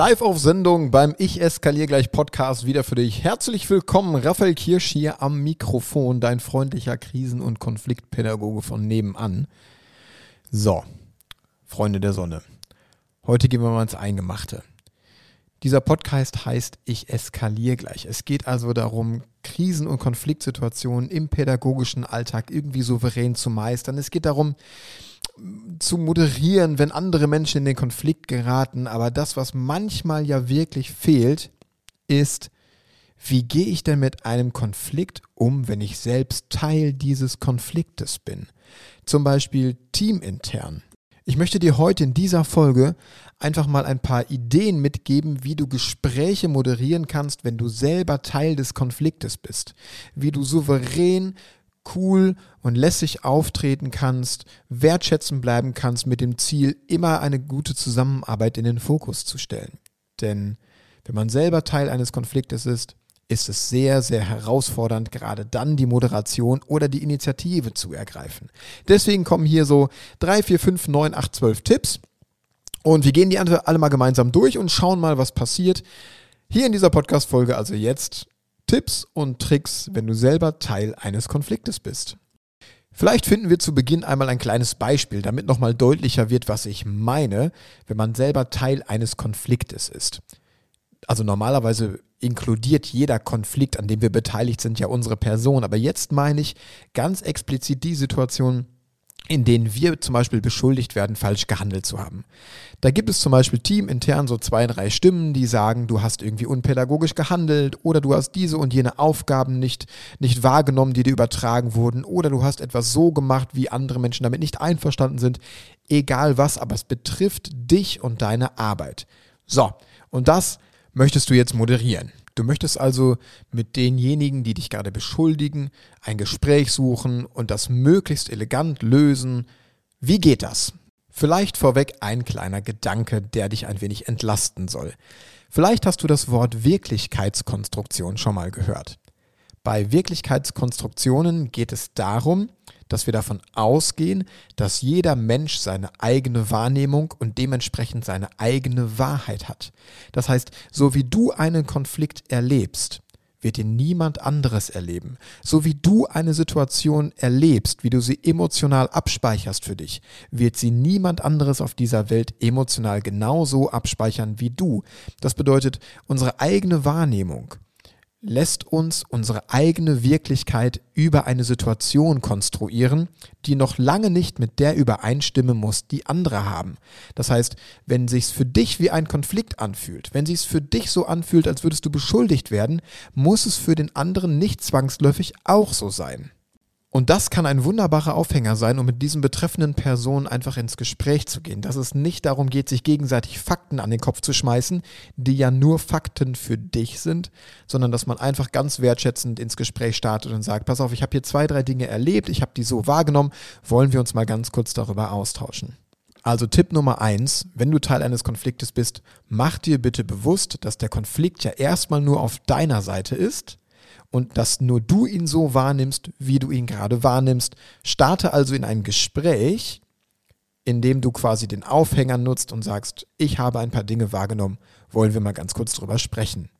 Live auf Sendung beim Ich eskaliere gleich Podcast wieder für dich. Herzlich willkommen, Raphael Kirsch hier am Mikrofon, dein freundlicher Krisen- und Konfliktpädagoge von nebenan. So, Freunde der Sonne. Heute gehen wir mal ins Eingemachte. Dieser Podcast heißt Ich eskaliere gleich. Es geht also darum, Krisen- und Konfliktsituationen im pädagogischen Alltag irgendwie souverän zu meistern. Es geht darum, zu moderieren, wenn andere Menschen in den Konflikt geraten. Aber das, was manchmal ja wirklich fehlt, ist, wie gehe ich denn mit einem Konflikt um, wenn ich selbst Teil dieses Konfliktes bin? Zum Beispiel teamintern. Ich möchte dir heute in dieser Folge einfach mal ein paar Ideen mitgeben, wie du Gespräche moderieren kannst, wenn du selber Teil des Konfliktes bist. Wie du souverän cool und lässig auftreten kannst, wertschätzend bleiben kannst mit dem Ziel, immer eine gute Zusammenarbeit in den Fokus zu stellen. Denn wenn man selber Teil eines Konfliktes ist, ist es sehr, sehr herausfordernd, gerade dann die Moderation oder die Initiative zu ergreifen. Deswegen kommen hier so drei, vier, fünf, neun, acht, zwölf Tipps. Und wir gehen die alle mal gemeinsam durch und schauen mal, was passiert. Hier in dieser Podcast-Folge also jetzt Tipps und Tricks, wenn du selber Teil eines Konfliktes bist. Vielleicht finden wir zu Beginn einmal ein kleines Beispiel, damit nochmal deutlicher wird, was ich meine, wenn man selber Teil eines Konfliktes ist. Also normalerweise inkludiert jeder Konflikt, an dem wir beteiligt sind, ja unsere Person. Aber jetzt meine ich ganz explizit die Situation, in denen wir zum Beispiel beschuldigt werden, falsch gehandelt zu haben. Da gibt es zum Beispiel teamintern so zwei, drei Stimmen, die sagen, du hast irgendwie unpädagogisch gehandelt oder du hast diese und jene Aufgaben nicht, nicht wahrgenommen, die dir übertragen wurden oder du hast etwas so gemacht, wie andere Menschen damit nicht einverstanden sind. Egal was, aber es betrifft dich und deine Arbeit. So, und das möchtest du jetzt moderieren. Du möchtest also mit denjenigen, die dich gerade beschuldigen, ein Gespräch suchen und das möglichst elegant lösen. Wie geht das? Vielleicht vorweg ein kleiner Gedanke, der dich ein wenig entlasten soll. Vielleicht hast du das Wort Wirklichkeitskonstruktion schon mal gehört. Bei Wirklichkeitskonstruktionen geht es darum, dass wir davon ausgehen, dass jeder Mensch seine eigene Wahrnehmung und dementsprechend seine eigene Wahrheit hat. Das heißt, so wie du einen Konflikt erlebst, wird ihn niemand anderes erleben. So wie du eine Situation erlebst, wie du sie emotional abspeicherst für dich, wird sie niemand anderes auf dieser Welt emotional genauso abspeichern wie du. Das bedeutet, unsere eigene Wahrnehmung lässt uns unsere eigene Wirklichkeit über eine Situation konstruieren, die noch lange nicht mit der übereinstimmen muss, die andere haben. Das heißt, wenn sich's für dich wie ein Konflikt anfühlt, wenn sich's für dich so anfühlt, als würdest du beschuldigt werden, muss es für den anderen nicht zwangsläufig auch so sein. Und das kann ein wunderbarer Aufhänger sein, um mit diesen betreffenden Personen einfach ins Gespräch zu gehen. Dass es nicht darum geht, sich gegenseitig Fakten an den Kopf zu schmeißen, die ja nur Fakten für dich sind, sondern dass man einfach ganz wertschätzend ins Gespräch startet und sagt, pass auf, ich habe hier zwei, drei Dinge erlebt, ich habe die so wahrgenommen, wollen wir uns mal ganz kurz darüber austauschen. Also Tipp Nummer eins, wenn du Teil eines Konfliktes bist, mach dir bitte bewusst, dass der Konflikt ja erstmal nur auf deiner Seite ist und dass nur du ihn so wahrnimmst, wie du ihn gerade wahrnimmst. Starte also in ein Gespräch, in dem du quasi den Aufhänger nutzt und sagst, ich habe ein paar Dinge wahrgenommen, wollen wir mal ganz kurz drüber sprechen.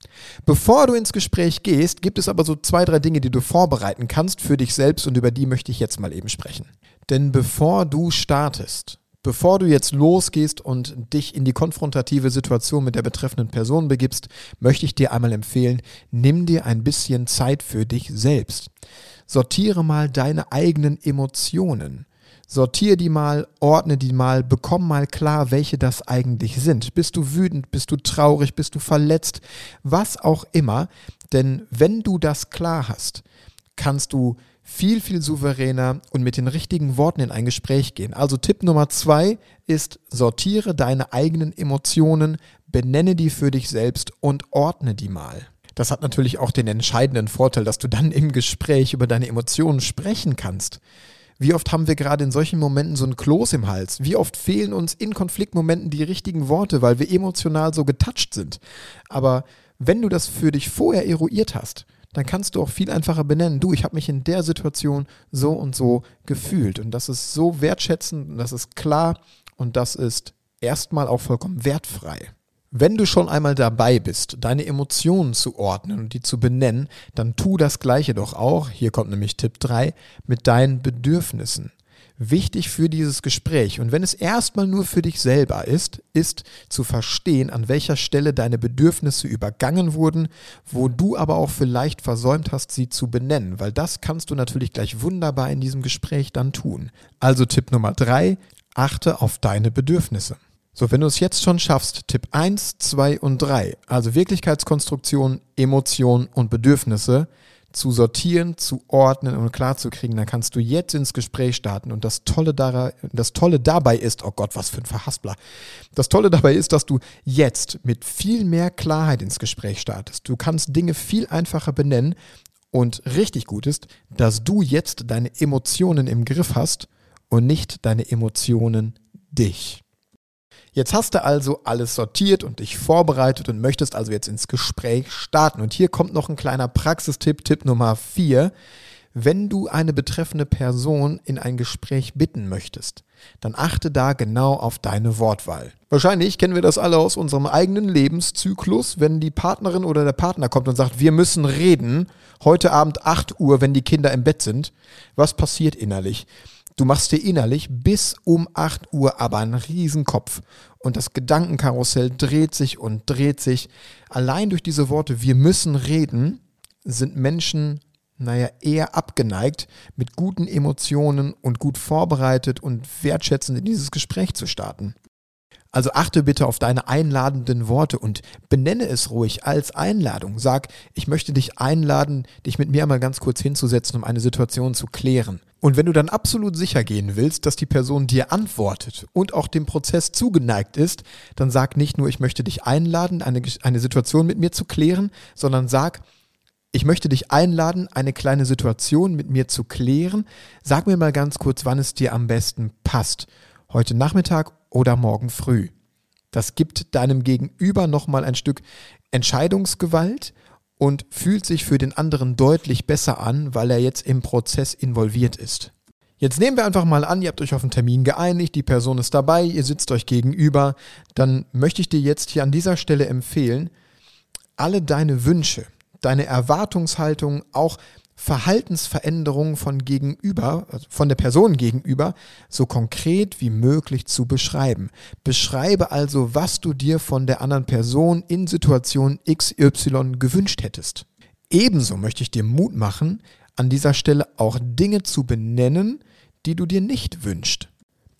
Bevor du ins Gespräch gehst, gibt es aber so zwei, drei Dinge, die du vorbereiten kannst für dich selbst und über die möchte ich jetzt mal eben sprechen. Denn bevor du startest, Bevor du jetzt losgehst und dich in die konfrontative Situation mit der betreffenden Person begibst, möchte ich dir einmal empfehlen, nimm dir ein bisschen Zeit für dich selbst. Sortiere mal deine eigenen Emotionen. Sortiere die mal, ordne die mal, bekomm mal klar, welche das eigentlich sind. Bist du wütend, bist du traurig, bist du verletzt, was auch immer. Denn wenn du das klar hast, kannst du viel, viel souveräner und mit den richtigen Worten in ein Gespräch gehen. Also Tipp Nummer zwei ist, sortiere deine eigenen Emotionen, benenne die für dich selbst und ordne die mal. Das hat natürlich auch den entscheidenden Vorteil, dass du dann im Gespräch über deine Emotionen sprechen kannst. Wie oft haben wir gerade in solchen Momenten so ein Kloß im Hals? Wie oft fehlen uns in Konfliktmomenten die richtigen Worte, weil wir emotional so getoucht sind? Aber wenn du das für dich vorher eruiert hast, dann kannst du auch viel einfacher benennen, du, ich habe mich in der Situation so und so gefühlt. Und das ist so wertschätzend und das ist klar und das ist erstmal auch vollkommen wertfrei. Wenn du schon einmal dabei bist, deine Emotionen zu ordnen und die zu benennen, dann tu das gleiche doch auch, hier kommt nämlich Tipp 3, mit deinen Bedürfnissen. Wichtig für dieses Gespräch und wenn es erstmal nur für dich selber ist, ist zu verstehen, an welcher Stelle deine Bedürfnisse übergangen wurden, wo du aber auch vielleicht versäumt hast, sie zu benennen, weil das kannst du natürlich gleich wunderbar in diesem Gespräch dann tun. Also Tipp Nummer 3, achte auf deine Bedürfnisse. So, wenn du es jetzt schon schaffst, Tipp 1, 2 und 3, also Wirklichkeitskonstruktion, Emotionen und Bedürfnisse, zu sortieren, zu ordnen und klarzukriegen, dann kannst du jetzt ins Gespräch starten. Und das Tolle, daran, das Tolle dabei ist, oh Gott, was für ein Verhaspler. Das Tolle dabei ist, dass du jetzt mit viel mehr Klarheit ins Gespräch startest. Du kannst Dinge viel einfacher benennen. Und richtig gut ist, dass du jetzt deine Emotionen im Griff hast und nicht deine Emotionen dich. Jetzt hast du also alles sortiert und dich vorbereitet und möchtest also jetzt ins Gespräch starten. Und hier kommt noch ein kleiner Praxistipp, Tipp Nummer 4. Wenn du eine betreffende Person in ein Gespräch bitten möchtest, dann achte da genau auf deine Wortwahl. Wahrscheinlich kennen wir das alle aus unserem eigenen Lebenszyklus, wenn die Partnerin oder der Partner kommt und sagt, wir müssen reden, heute Abend 8 Uhr, wenn die Kinder im Bett sind. Was passiert innerlich? Du machst dir innerlich bis um 8 Uhr aber einen Riesenkopf. Und das Gedankenkarussell dreht sich und dreht sich. Allein durch diese Worte, wir müssen reden, sind Menschen, naja, eher abgeneigt, mit guten Emotionen und gut vorbereitet und wertschätzend in dieses Gespräch zu starten. Also achte bitte auf deine einladenden Worte und benenne es ruhig als Einladung. Sag, ich möchte dich einladen, dich mit mir einmal ganz kurz hinzusetzen, um eine Situation zu klären. Und wenn du dann absolut sicher gehen willst, dass die Person dir antwortet und auch dem Prozess zugeneigt ist, dann sag nicht nur, ich möchte dich einladen, eine, eine Situation mit mir zu klären, sondern sag, ich möchte dich einladen, eine kleine Situation mit mir zu klären. Sag mir mal ganz kurz, wann es dir am besten passt. Heute Nachmittag oder morgen früh. Das gibt deinem Gegenüber nochmal ein Stück Entscheidungsgewalt und fühlt sich für den anderen deutlich besser an, weil er jetzt im Prozess involviert ist. Jetzt nehmen wir einfach mal an, ihr habt euch auf einen Termin geeinigt, die Person ist dabei, ihr sitzt euch gegenüber, dann möchte ich dir jetzt hier an dieser Stelle empfehlen, alle deine Wünsche, deine Erwartungshaltung, auch Verhaltensveränderungen von gegenüber, also von der Person gegenüber, so konkret wie möglich zu beschreiben. Beschreibe also, was du dir von der anderen Person in Situation XY gewünscht hättest. Ebenso möchte ich dir Mut machen, an dieser Stelle auch Dinge zu benennen, die du dir nicht wünschst.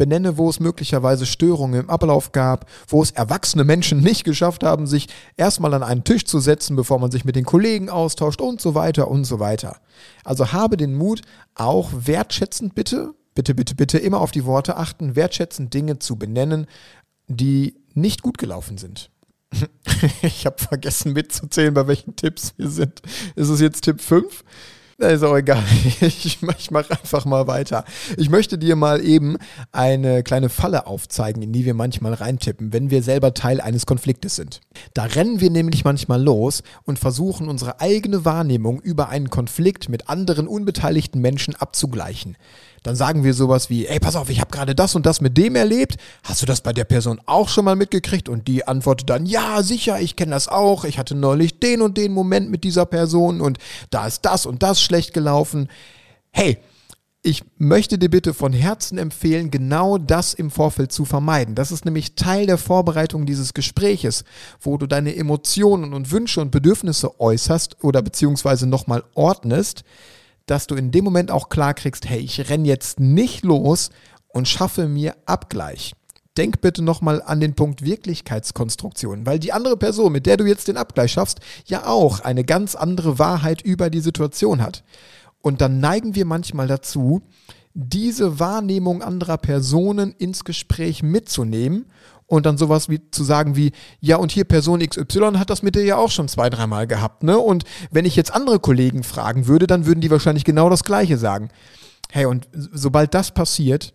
Benenne, wo es möglicherweise Störungen im Ablauf gab, wo es erwachsene Menschen nicht geschafft haben, sich erstmal an einen Tisch zu setzen, bevor man sich mit den Kollegen austauscht und so weiter und so weiter. Also habe den Mut, auch wertschätzend bitte, bitte, bitte, bitte immer auf die Worte achten, wertschätzend Dinge zu benennen, die nicht gut gelaufen sind. ich habe vergessen mitzuzählen, bei welchen Tipps wir sind. Ist es jetzt Tipp 5? Ist auch egal. Ich, ich mache einfach mal weiter. Ich möchte dir mal eben eine kleine Falle aufzeigen, in die wir manchmal reintippen, wenn wir selber Teil eines Konfliktes sind. Da rennen wir nämlich manchmal los und versuchen unsere eigene Wahrnehmung über einen Konflikt mit anderen unbeteiligten Menschen abzugleichen dann sagen wir sowas wie, ey, pass auf, ich habe gerade das und das mit dem erlebt. Hast du das bei der Person auch schon mal mitgekriegt? Und die antwortet dann, ja, sicher, ich kenne das auch. Ich hatte neulich den und den Moment mit dieser Person und da ist das und das schlecht gelaufen. Hey, ich möchte dir bitte von Herzen empfehlen, genau das im Vorfeld zu vermeiden. Das ist nämlich Teil der Vorbereitung dieses Gespräches, wo du deine Emotionen und Wünsche und Bedürfnisse äußerst oder beziehungsweise nochmal ordnest dass du in dem Moment auch klar kriegst, hey, ich renne jetzt nicht los und schaffe mir Abgleich. Denk bitte nochmal an den Punkt Wirklichkeitskonstruktion, weil die andere Person, mit der du jetzt den Abgleich schaffst, ja auch eine ganz andere Wahrheit über die Situation hat. Und dann neigen wir manchmal dazu, diese Wahrnehmung anderer Personen ins Gespräch mitzunehmen und dann sowas wie zu sagen wie, ja, und hier Person XY hat das mit dir ja auch schon zwei, dreimal gehabt, ne? Und wenn ich jetzt andere Kollegen fragen würde, dann würden die wahrscheinlich genau das Gleiche sagen. Hey, und sobald das passiert,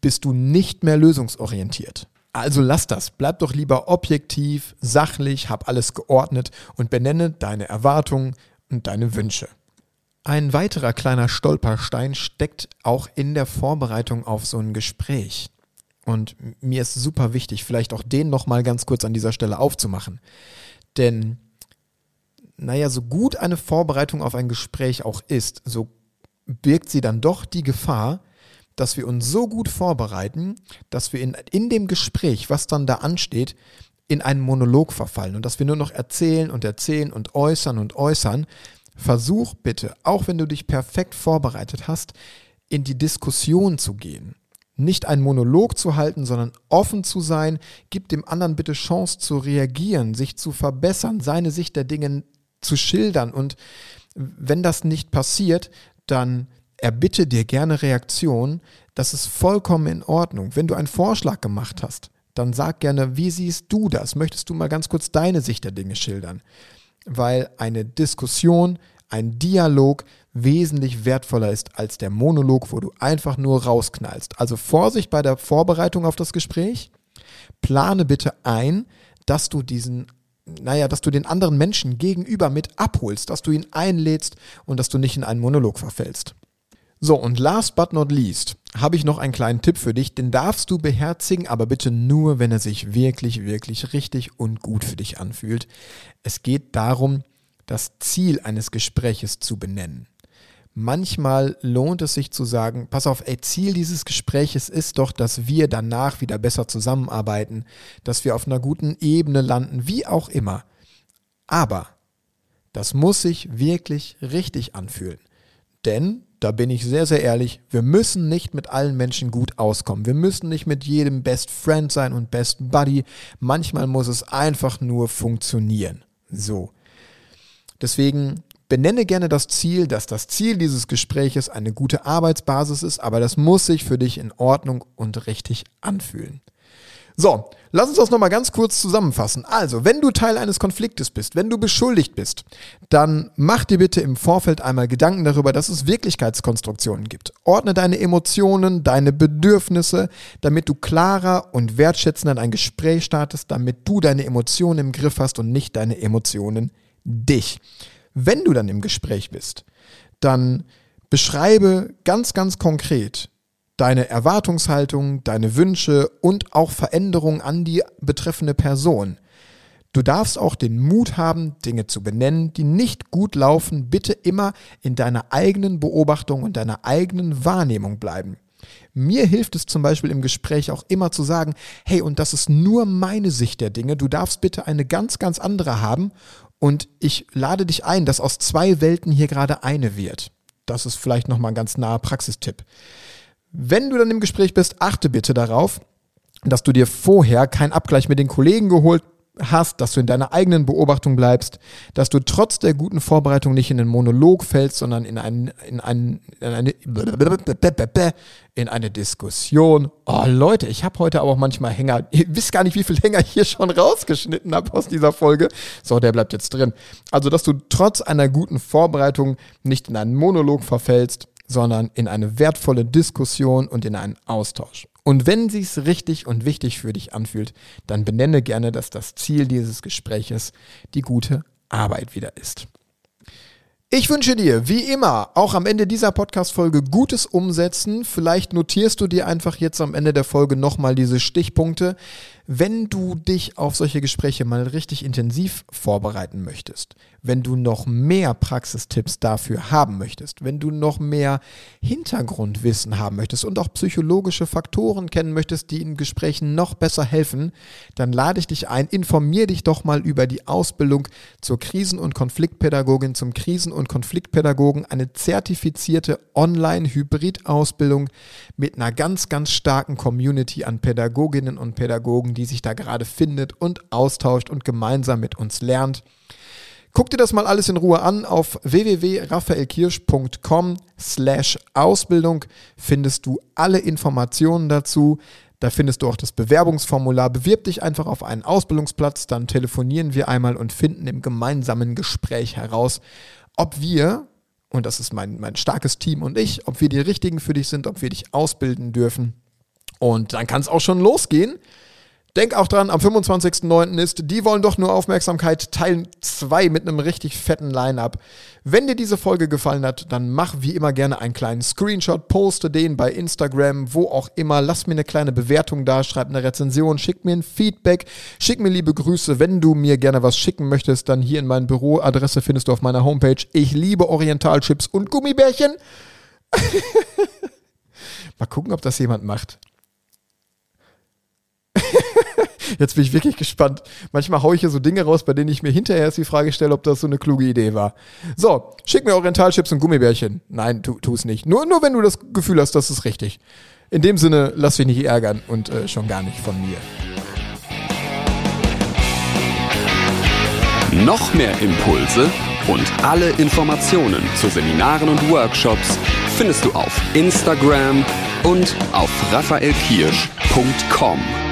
bist du nicht mehr lösungsorientiert. Also lass das. Bleib doch lieber objektiv, sachlich, hab alles geordnet und benenne deine Erwartungen und deine Wünsche. Ein weiterer kleiner Stolperstein steckt auch in der Vorbereitung auf so ein Gespräch. Und mir ist super wichtig, vielleicht auch den nochmal ganz kurz an dieser Stelle aufzumachen. Denn, naja, so gut eine Vorbereitung auf ein Gespräch auch ist, so birgt sie dann doch die Gefahr, dass wir uns so gut vorbereiten, dass wir in, in dem Gespräch, was dann da ansteht, in einen Monolog verfallen und dass wir nur noch erzählen und erzählen und äußern und äußern. Versuch bitte, auch wenn du dich perfekt vorbereitet hast, in die Diskussion zu gehen nicht einen Monolog zu halten, sondern offen zu sein, gib dem anderen bitte Chance zu reagieren, sich zu verbessern, seine Sicht der Dinge zu schildern. Und wenn das nicht passiert, dann erbitte dir gerne Reaktion. Das ist vollkommen in Ordnung. Wenn du einen Vorschlag gemacht hast, dann sag gerne, wie siehst du das? Möchtest du mal ganz kurz deine Sicht der Dinge schildern? Weil eine Diskussion, ein Dialog wesentlich wertvoller ist als der Monolog, wo du einfach nur rausknallst. Also Vorsicht bei der Vorbereitung auf das Gespräch. Plane bitte ein, dass du diesen naja, dass du den anderen Menschen gegenüber mit abholst, dass du ihn einlädst und dass du nicht in einen Monolog verfällst. So, und last but not least habe ich noch einen kleinen Tipp für dich, den darfst du beherzigen, aber bitte nur, wenn er sich wirklich, wirklich richtig und gut für dich anfühlt. Es geht darum, das Ziel eines Gespräches zu benennen manchmal lohnt es sich zu sagen, pass auf, ey, Ziel dieses Gespräches ist doch, dass wir danach wieder besser zusammenarbeiten, dass wir auf einer guten Ebene landen, wie auch immer. Aber das muss sich wirklich richtig anfühlen. Denn, da bin ich sehr, sehr ehrlich, wir müssen nicht mit allen Menschen gut auskommen. Wir müssen nicht mit jedem Best Friend sein und Best Buddy. Manchmal muss es einfach nur funktionieren. So. Deswegen Benenne gerne das Ziel, dass das Ziel dieses Gespräches eine gute Arbeitsbasis ist, aber das muss sich für dich in Ordnung und richtig anfühlen. So, lass uns das nochmal ganz kurz zusammenfassen. Also, wenn du Teil eines Konfliktes bist, wenn du beschuldigt bist, dann mach dir bitte im Vorfeld einmal Gedanken darüber, dass es Wirklichkeitskonstruktionen gibt. Ordne deine Emotionen, deine Bedürfnisse, damit du klarer und wertschätzender in ein Gespräch startest, damit du deine Emotionen im Griff hast und nicht deine Emotionen dich. Wenn du dann im Gespräch bist, dann beschreibe ganz, ganz konkret deine Erwartungshaltung, deine Wünsche und auch Veränderungen an die betreffende Person. Du darfst auch den Mut haben, Dinge zu benennen, die nicht gut laufen. Bitte immer in deiner eigenen Beobachtung und deiner eigenen Wahrnehmung bleiben. Mir hilft es zum Beispiel im Gespräch auch immer zu sagen, hey, und das ist nur meine Sicht der Dinge, du darfst bitte eine ganz, ganz andere haben und ich lade dich ein, dass aus zwei Welten hier gerade eine wird. Das ist vielleicht nochmal ein ganz naher Praxistipp. Wenn du dann im Gespräch bist, achte bitte darauf, dass du dir vorher keinen Abgleich mit den Kollegen geholt hast, dass du in deiner eigenen Beobachtung bleibst, dass du trotz der guten Vorbereitung nicht in einen Monolog fällst, sondern in, einen, in, einen, in, eine, in eine Diskussion. Oh Leute, ich habe heute aber auch manchmal Hänger. Ihr wisst gar nicht, wie viel Hänger ich hier schon rausgeschnitten habe aus dieser Folge. So, der bleibt jetzt drin. Also, dass du trotz einer guten Vorbereitung nicht in einen Monolog verfällst, sondern in eine wertvolle Diskussion und in einen Austausch. Und wenn sich's richtig und wichtig für dich anfühlt, dann benenne gerne, dass das Ziel dieses Gespräches die gute Arbeit wieder ist. Ich wünsche dir, wie immer, auch am Ende dieser Podcast-Folge gutes Umsetzen. Vielleicht notierst du dir einfach jetzt am Ende der Folge nochmal diese Stichpunkte. Wenn du dich auf solche Gespräche mal richtig intensiv vorbereiten möchtest, wenn du noch mehr Praxistipps dafür haben möchtest, wenn du noch mehr Hintergrundwissen haben möchtest und auch psychologische Faktoren kennen möchtest, die in Gesprächen noch besser helfen, dann lade ich dich ein, informier dich doch mal über die Ausbildung zur Krisen- und Konfliktpädagogin, zum Krisen- und Konfliktpädagogen, eine zertifizierte Online-Hybrid-Ausbildung mit einer ganz, ganz starken Community an Pädagoginnen und Pädagogen, die sich da gerade findet und austauscht und gemeinsam mit uns lernt. Guck dir das mal alles in Ruhe an. Auf www.raphaelkirsch.com slash Ausbildung findest du alle Informationen dazu. Da findest du auch das Bewerbungsformular. Bewirb dich einfach auf einen Ausbildungsplatz, dann telefonieren wir einmal und finden im gemeinsamen Gespräch heraus, ob wir, und das ist mein, mein starkes Team und ich, ob wir die richtigen für dich sind, ob wir dich ausbilden dürfen. Und dann kann es auch schon losgehen. Denk auch dran, am 25.09. ist Die wollen doch nur Aufmerksamkeit Teil 2 mit einem richtig fetten Line-Up. Wenn dir diese Folge gefallen hat, dann mach wie immer gerne einen kleinen Screenshot, poste den bei Instagram, wo auch immer. Lass mir eine kleine Bewertung da, schreib eine Rezension, schick mir ein Feedback, schick mir liebe Grüße. Wenn du mir gerne was schicken möchtest, dann hier in mein Büro. Adresse findest du auf meiner Homepage. Ich liebe Orientalchips und Gummibärchen. Mal gucken, ob das jemand macht. Jetzt bin ich wirklich gespannt. Manchmal haue ich hier so Dinge raus, bei denen ich mir hinterher erst die Frage stelle, ob das so eine kluge Idee war. So, schick mir Orientalchips und Gummibärchen. Nein, tu, tu es nicht. Nur, nur wenn du das Gefühl hast, das ist richtig. In dem Sinne, lass dich nicht ärgern und äh, schon gar nicht von mir. Noch mehr Impulse und alle Informationen zu Seminaren und Workshops findest du auf Instagram und auf raphaelkirsch.com.